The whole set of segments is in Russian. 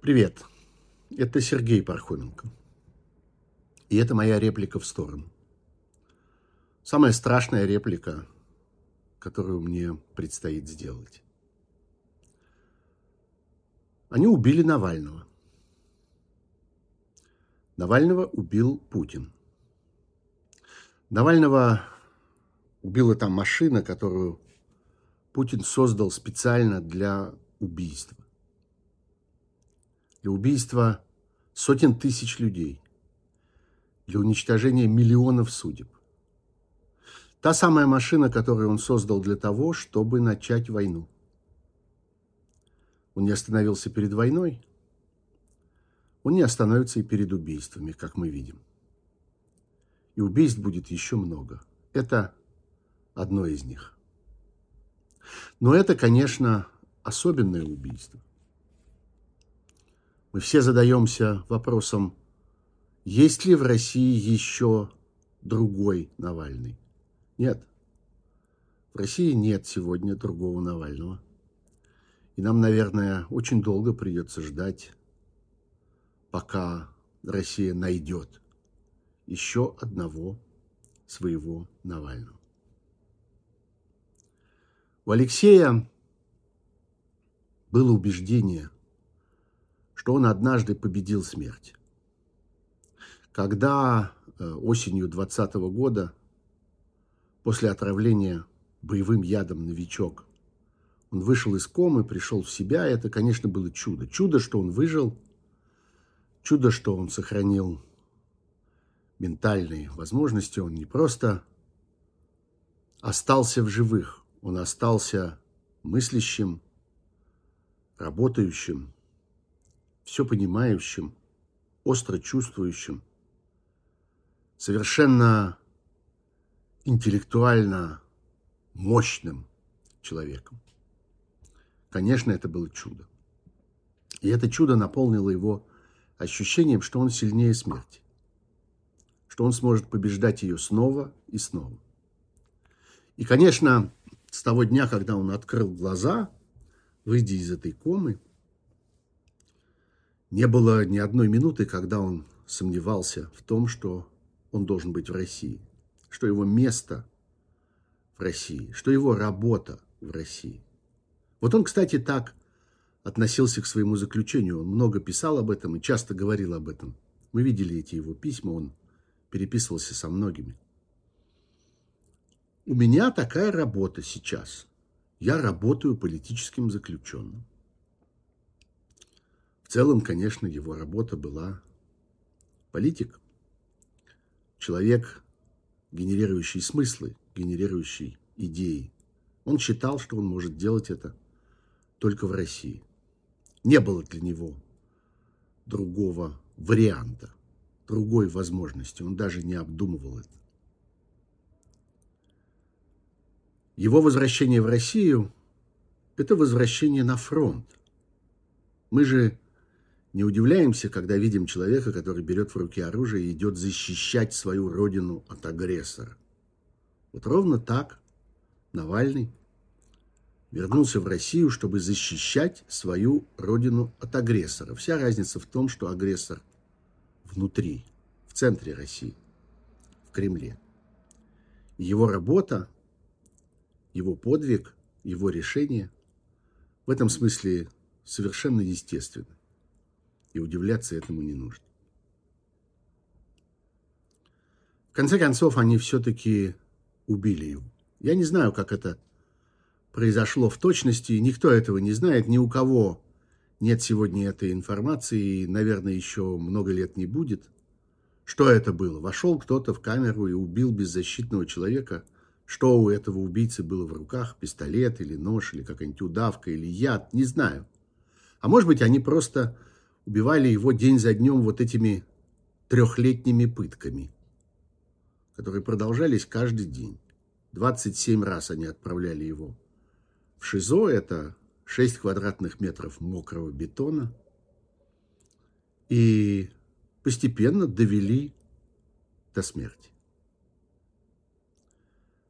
Привет, это Сергей Пархоменко. И это моя реплика в сторону. Самая страшная реплика, которую мне предстоит сделать. Они убили Навального. Навального убил Путин. Навального убила там машина, которую Путин создал специально для убийства. Для убийства сотен тысяч людей. Для уничтожения миллионов судеб. Та самая машина, которую он создал для того, чтобы начать войну. Он не остановился перед войной, он не остановится и перед убийствами, как мы видим. И убийств будет еще много. Это одно из них. Но это, конечно, особенное убийство. Мы все задаемся вопросом, есть ли в России еще другой Навальный? Нет. В России нет сегодня другого Навального. И нам, наверное, очень долго придется ждать, пока Россия найдет еще одного своего Навального. У Алексея было убеждение, что он однажды победил смерть. Когда э, осенью 2020 года, после отравления боевым ядом «Новичок», он вышел из комы, пришел в себя, это, конечно, было чудо. Чудо, что он выжил, чудо, что он сохранил ментальные возможности, он не просто остался в живых, он остался мыслящим, работающим, все понимающим, остро чувствующим, совершенно интеллектуально мощным человеком. Конечно, это было чудо. И это чудо наполнило его ощущением, что он сильнее смерти, что он сможет побеждать ее снова и снова. И, конечно, с того дня, когда он открыл глаза, выйдя из этой комы, не было ни одной минуты, когда он сомневался в том, что он должен быть в России, что его место в России, что его работа в России. Вот он, кстати, так относился к своему заключению. Он много писал об этом и часто говорил об этом. Мы видели эти его письма, он переписывался со многими. У меня такая работа сейчас. Я работаю политическим заключенным. В целом, конечно, его работа была политик. Человек, генерирующий смыслы, генерирующий идеи. Он считал, что он может делать это только в России. Не было для него другого варианта, другой возможности. Он даже не обдумывал это. Его возвращение в Россию – это возвращение на фронт. Мы же не удивляемся, когда видим человека, который берет в руки оружие и идет защищать свою родину от агрессора. Вот ровно так Навальный вернулся в Россию, чтобы защищать свою родину от агрессора. Вся разница в том, что агрессор внутри, в центре России, в Кремле. Его работа его подвиг, его решение в этом смысле совершенно естественно. И удивляться этому не нужно. В конце концов, они все-таки убили его. Я не знаю, как это произошло в точности, никто этого не знает, ни у кого нет сегодня этой информации, и, наверное, еще много лет не будет. Что это было? Вошел кто-то в камеру и убил беззащитного человека – что у этого убийцы было в руках, пистолет или нож, или какая-нибудь удавка, или яд, не знаю. А может быть, они просто убивали его день за днем вот этими трехлетними пытками, которые продолжались каждый день. 27 раз они отправляли его в ШИЗО, это 6 квадратных метров мокрого бетона, и постепенно довели до смерти.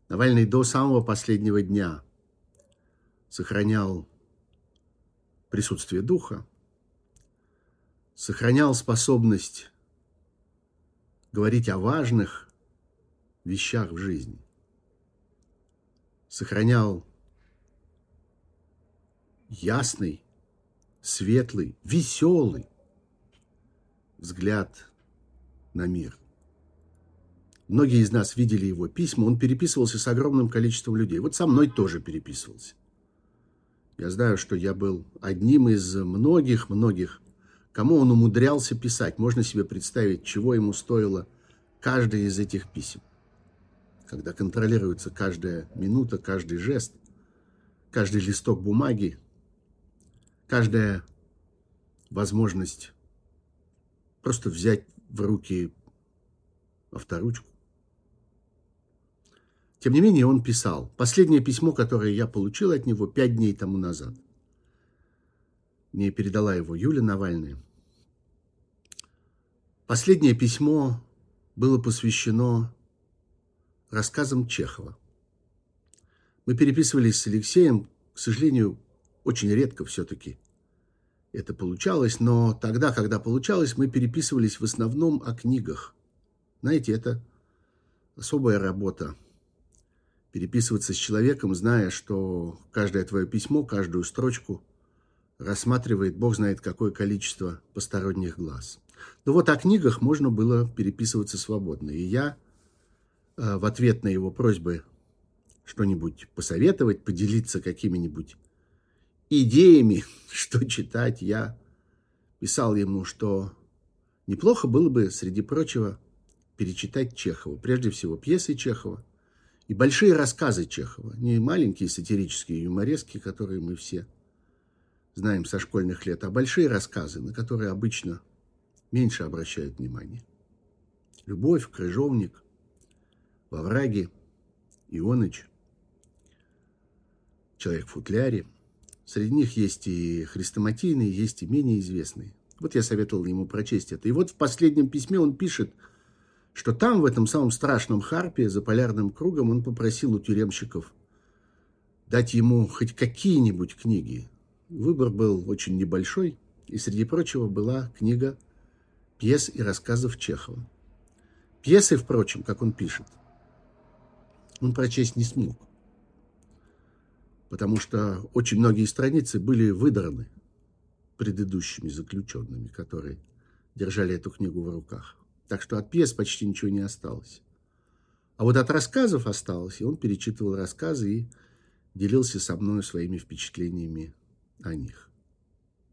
Навальный до самого последнего дня сохранял присутствие духа, сохранял способность говорить о важных вещах в жизни, сохранял ясный, светлый, веселый взгляд на мир. Многие из нас видели его письма, он переписывался с огромным количеством людей. Вот со мной тоже переписывался. Я знаю, что я был одним из многих-многих, кому он умудрялся писать. Можно себе представить, чего ему стоило каждое из этих писем. Когда контролируется каждая минута, каждый жест, каждый листок бумаги, каждая возможность просто взять в руки авторучку. Тем не менее, он писал. Последнее письмо, которое я получил от него пять дней тому назад. Мне передала его Юля Навальная. Последнее письмо было посвящено рассказам Чехова. Мы переписывались с Алексеем, к сожалению, очень редко все-таки это получалось, но тогда, когда получалось, мы переписывались в основном о книгах. Знаете, это особая работа. Переписываться с человеком, зная, что каждое твое письмо, каждую строчку рассматривает бог знает какое количество посторонних глаз. Но вот о книгах можно было переписываться свободно. И я э, в ответ на его просьбы что-нибудь посоветовать, поделиться какими-нибудь идеями, что читать, я писал ему, что неплохо было бы, среди прочего, перечитать Чехова. Прежде всего, пьесы Чехова и большие рассказы Чехова. Не маленькие сатирические юморески, которые мы все знаем со школьных лет, а большие рассказы, на которые обычно меньше обращают внимание. Любовь, Крыжовник, Во враге, Ионыч, Человек в футляре – Среди них есть и хрестоматийные, есть и менее известные. Вот я советовал ему прочесть это. И вот в последнем письме он пишет, что там, в этом самом страшном Харпе, за полярным кругом, он попросил у тюремщиков дать ему хоть какие-нибудь книги. Выбор был очень небольшой, и среди прочего была книга пьес и рассказов Чехова. Пьесы, впрочем, как он пишет, он прочесть не смог потому что очень многие страницы были выдраны предыдущими заключенными, которые держали эту книгу в руках. Так что от пьес почти ничего не осталось. А вот от рассказов осталось, и он перечитывал рассказы и делился со мной своими впечатлениями о них.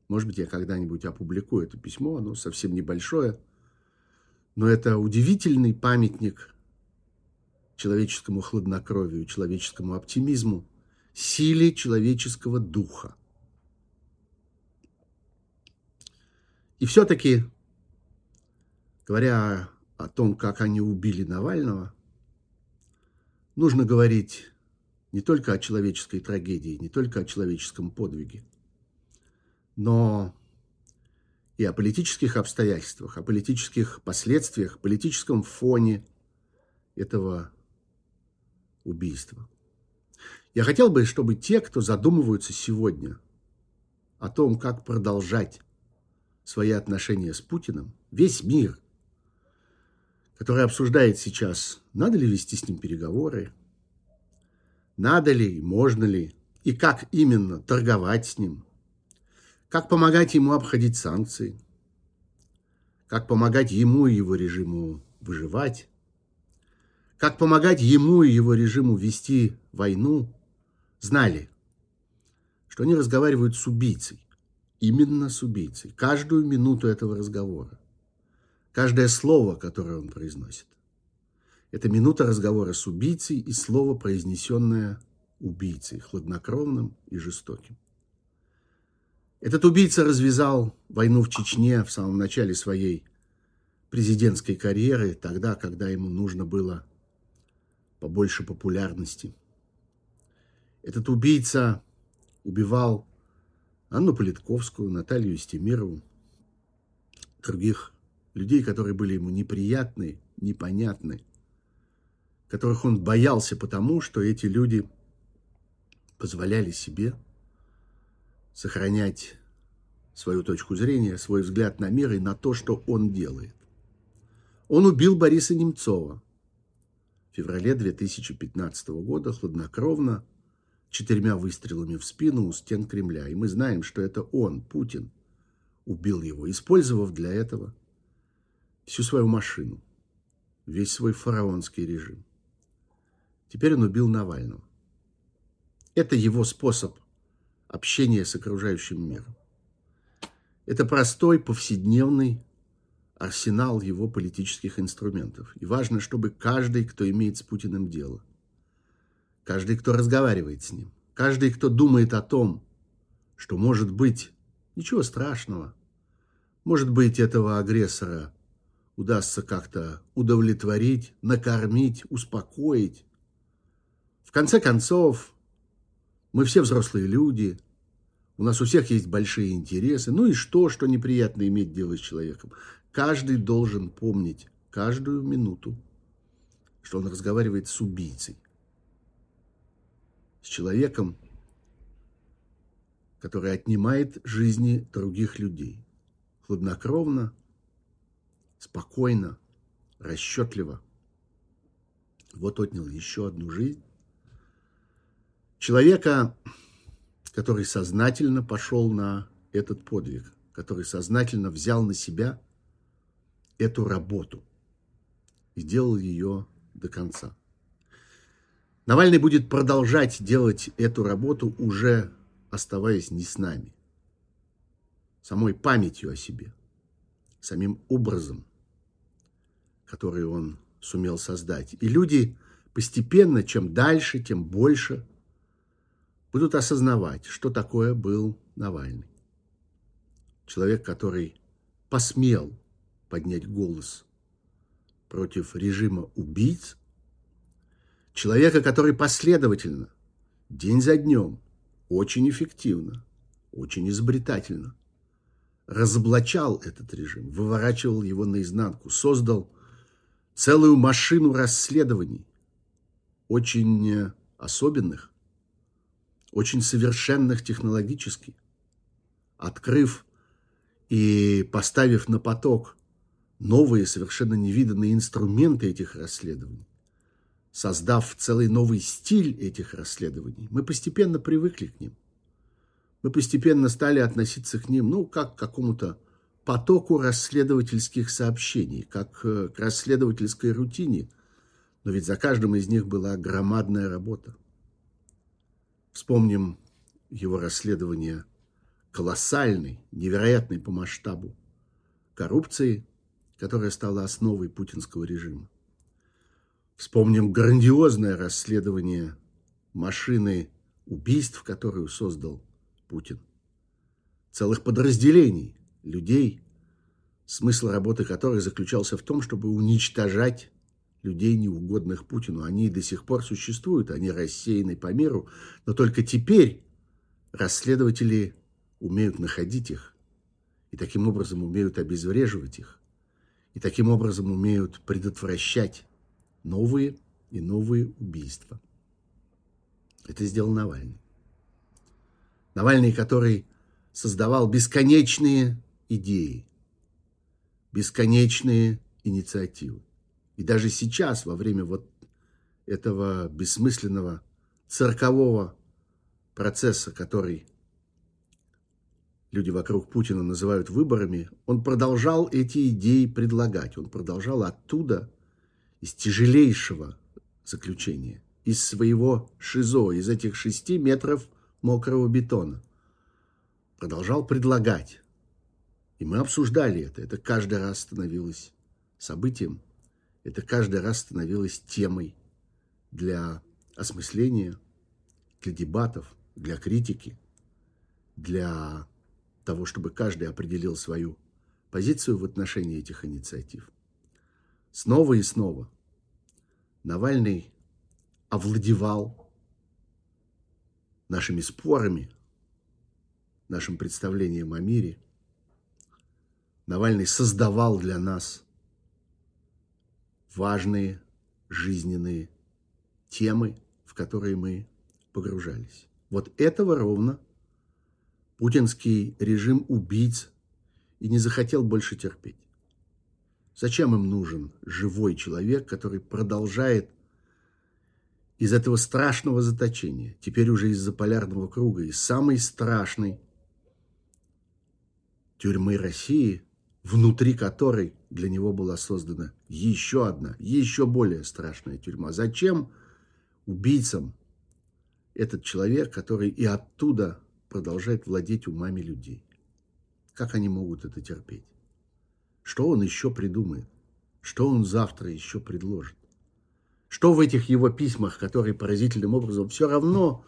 Может быть, я когда-нибудь опубликую это письмо, оно совсем небольшое, но это удивительный памятник человеческому хладнокровию, человеческому оптимизму, силе человеческого духа. И все-таки, говоря о том, как они убили Навального, нужно говорить не только о человеческой трагедии, не только о человеческом подвиге, но и о политических обстоятельствах, о политических последствиях, политическом фоне этого убийства. Я хотел бы, чтобы те, кто задумываются сегодня о том, как продолжать свои отношения с Путиным, весь мир, который обсуждает сейчас, надо ли вести с ним переговоры, надо ли, можно ли и как именно торговать с ним, как помогать ему обходить санкции, как помогать ему и его режиму выживать, как помогать ему и его режиму вести войну, знали, что они разговаривают с убийцей. Именно с убийцей. Каждую минуту этого разговора. Каждое слово, которое он произносит. Это минута разговора с убийцей и слово, произнесенное убийцей, хладнокровным и жестоким. Этот убийца развязал войну в Чечне в самом начале своей президентской карьеры, тогда, когда ему нужно было побольше популярности – этот убийца убивал Анну Политковскую, Наталью Истемирову, других людей, которые были ему неприятны, непонятны, которых он боялся потому, что эти люди позволяли себе сохранять свою точку зрения, свой взгляд на мир и на то, что он делает. Он убил Бориса Немцова в феврале 2015 года хладнокровно, четырьмя выстрелами в спину у стен Кремля. И мы знаем, что это он, Путин, убил его, использовав для этого всю свою машину, весь свой фараонский режим. Теперь он убил Навального. Это его способ общения с окружающим миром. Это простой, повседневный арсенал его политических инструментов. И важно, чтобы каждый, кто имеет с Путиным дело, каждый, кто разговаривает с ним, каждый, кто думает о том, что может быть ничего страшного, может быть, этого агрессора удастся как-то удовлетворить, накормить, успокоить. В конце концов, мы все взрослые люди, у нас у всех есть большие интересы. Ну и что, что неприятно иметь дело с человеком? Каждый должен помнить каждую минуту, что он разговаривает с убийцей. С человеком, который отнимает жизни других людей. Хладнокровно, спокойно, расчетливо. Вот отнял еще одну жизнь. Человека, который сознательно пошел на этот подвиг, который сознательно взял на себя эту работу и сделал ее до конца. Навальный будет продолжать делать эту работу, уже оставаясь не с нами, самой памятью о себе, самим образом, который он сумел создать. И люди постепенно, чем дальше, тем больше будут осознавать, что такое был Навальный. Человек, который посмел поднять голос против режима убийц, человека, который последовательно, день за днем, очень эффективно, очень изобретательно разоблачал этот режим, выворачивал его наизнанку, создал целую машину расследований, очень особенных, очень совершенных технологически, открыв и поставив на поток новые, совершенно невиданные инструменты этих расследований, создав целый новый стиль этих расследований, мы постепенно привыкли к ним. Мы постепенно стали относиться к ним, ну, как к какому-то потоку расследовательских сообщений, как к расследовательской рутине. Но ведь за каждым из них была громадная работа. Вспомним его расследование колоссальной, невероятной по масштабу коррупции – которая стала основой путинского режима. Вспомним грандиозное расследование машины убийств, которую создал Путин. Целых подразделений людей, смысл работы которых заключался в том, чтобы уничтожать людей, неугодных Путину. Они до сих пор существуют, они рассеяны по миру, но только теперь расследователи умеют находить их и таким образом умеют обезвреживать их и таким образом умеют предотвращать новые и новые убийства. Это сделал Навальный. Навальный, который создавал бесконечные идеи, бесконечные инициативы. И даже сейчас, во время вот этого бессмысленного циркового процесса, который люди вокруг Путина называют выборами, он продолжал эти идеи предлагать. Он продолжал оттуда, из тяжелейшего заключения, из своего ШИЗО, из этих шести метров мокрого бетона. Продолжал предлагать. И мы обсуждали это. Это каждый раз становилось событием. Это каждый раз становилось темой для осмысления, для дебатов, для критики, для того, чтобы каждый определил свою позицию в отношении этих инициатив. Снова и снова Навальный овладевал нашими спорами, нашим представлением о мире. Навальный создавал для нас важные жизненные темы, в которые мы погружались. Вот этого ровно путинский режим убийц и не захотел больше терпеть. Зачем им нужен живой человек, который продолжает из этого страшного заточения, теперь уже из-за полярного круга, из самой страшной тюрьмы России, внутри которой для него была создана еще одна, еще более страшная тюрьма. Зачем убийцам этот человек, который и оттуда продолжает владеть умами людей? Как они могут это терпеть? Что он еще придумает? Что он завтра еще предложит? Что в этих его письмах, которые поразительным образом все равно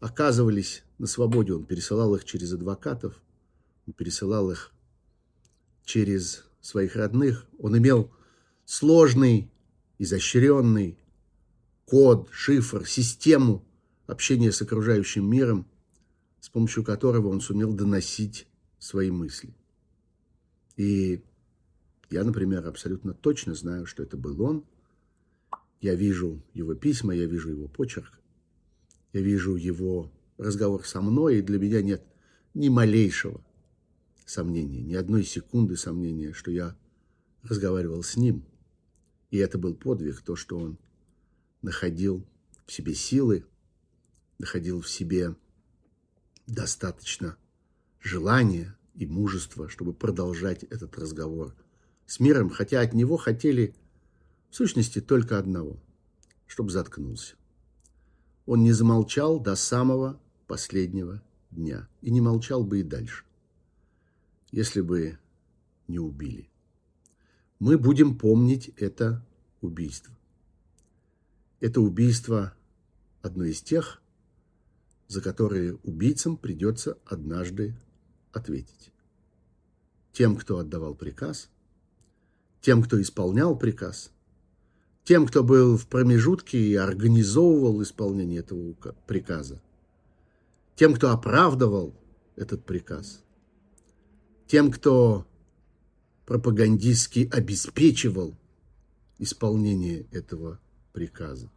оказывались на свободе, он пересылал их через адвокатов, он пересылал их через своих родных. Он имел сложный, изощренный код, шифр, систему общения с окружающим миром, с помощью которого он сумел доносить свои мысли. И я, например, абсолютно точно знаю, что это был он. Я вижу его письма, я вижу его почерк, я вижу его разговор со мной, и для меня нет ни малейшего сомнения, ни одной секунды сомнения, что я разговаривал с ним. И это был подвиг, то, что он находил в себе силы, находил в себе достаточно желания и мужества, чтобы продолжать этот разговор с миром, хотя от него хотели в сущности только одного, чтобы заткнулся. Он не замолчал до самого последнего дня и не молчал бы и дальше если бы не убили. Мы будем помнить это убийство. Это убийство одно из тех, за которые убийцам придется однажды ответить. Тем, кто отдавал приказ, тем, кто исполнял приказ, тем, кто был в промежутке и организовывал исполнение этого приказа, тем, кто оправдывал этот приказ – тем, кто пропагандистски обеспечивал исполнение этого приказа,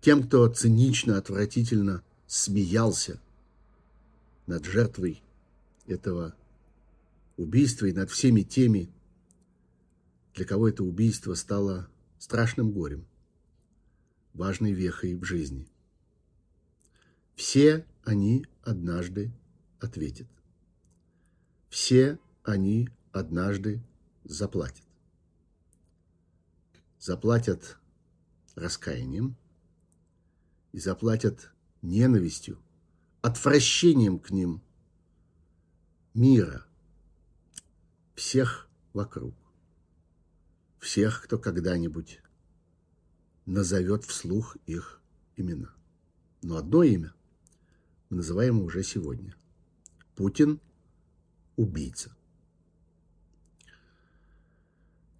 тем, кто цинично, отвратительно смеялся над жертвой этого убийства и над всеми теми, для кого это убийство стало страшным горем, важной вехой в жизни. Все они однажды ответят все они однажды заплатят. Заплатят раскаянием и заплатят ненавистью, отвращением к ним мира, всех вокруг, всех, кто когда-нибудь назовет вслух их имена. Но одно имя мы называем уже сегодня. Путин – убийца.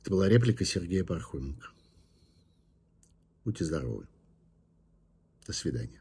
Это была реплика Сергея Пархоменко. Будьте здоровы. До свидания.